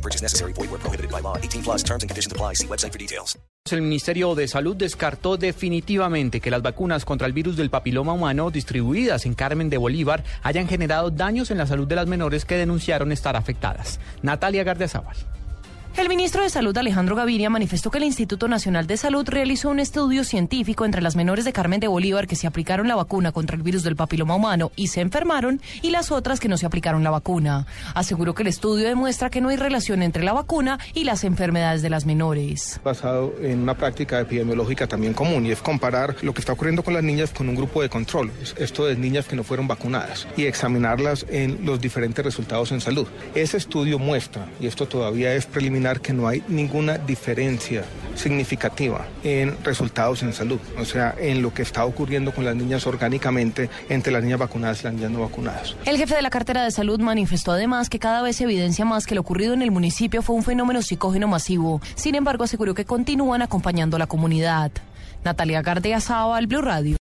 No purchase necessary. Void where prohibited by law. 18 plus terms and conditions apply. See website for details. El Ministerio de Salud descartó definitivamente que las vacunas contra el virus del papiloma humano distribuidas en Carmen de Bolívar hayan generado daños en la salud de las menores que denunciaron estar afectadas. Natalia Gardiazabal. El ministro de Salud Alejandro Gaviria manifestó que el Instituto Nacional de Salud realizó un estudio científico entre las menores de Carmen de Bolívar que se aplicaron la vacuna contra el virus del papiloma humano y se enfermaron y las otras que no se aplicaron la vacuna. Aseguró que el estudio demuestra que no hay relación entre la vacuna y las enfermedades de las menores. Basado en una práctica epidemiológica también común y es comparar lo que está ocurriendo con las niñas con un grupo de control, esto de niñas que no fueron vacunadas y examinarlas en los diferentes resultados en salud. Ese estudio muestra, y esto todavía es preliminar, que no hay ninguna diferencia significativa en resultados en salud, o sea, en lo que está ocurriendo con las niñas orgánicamente entre las niñas vacunadas y las niñas no vacunadas. El jefe de la cartera de salud manifestó además que cada vez se evidencia más que lo ocurrido en el municipio fue un fenómeno psicógeno masivo. Sin embargo, aseguró que continúan acompañando a la comunidad. Natalia Gardea Saba, Blue Radio.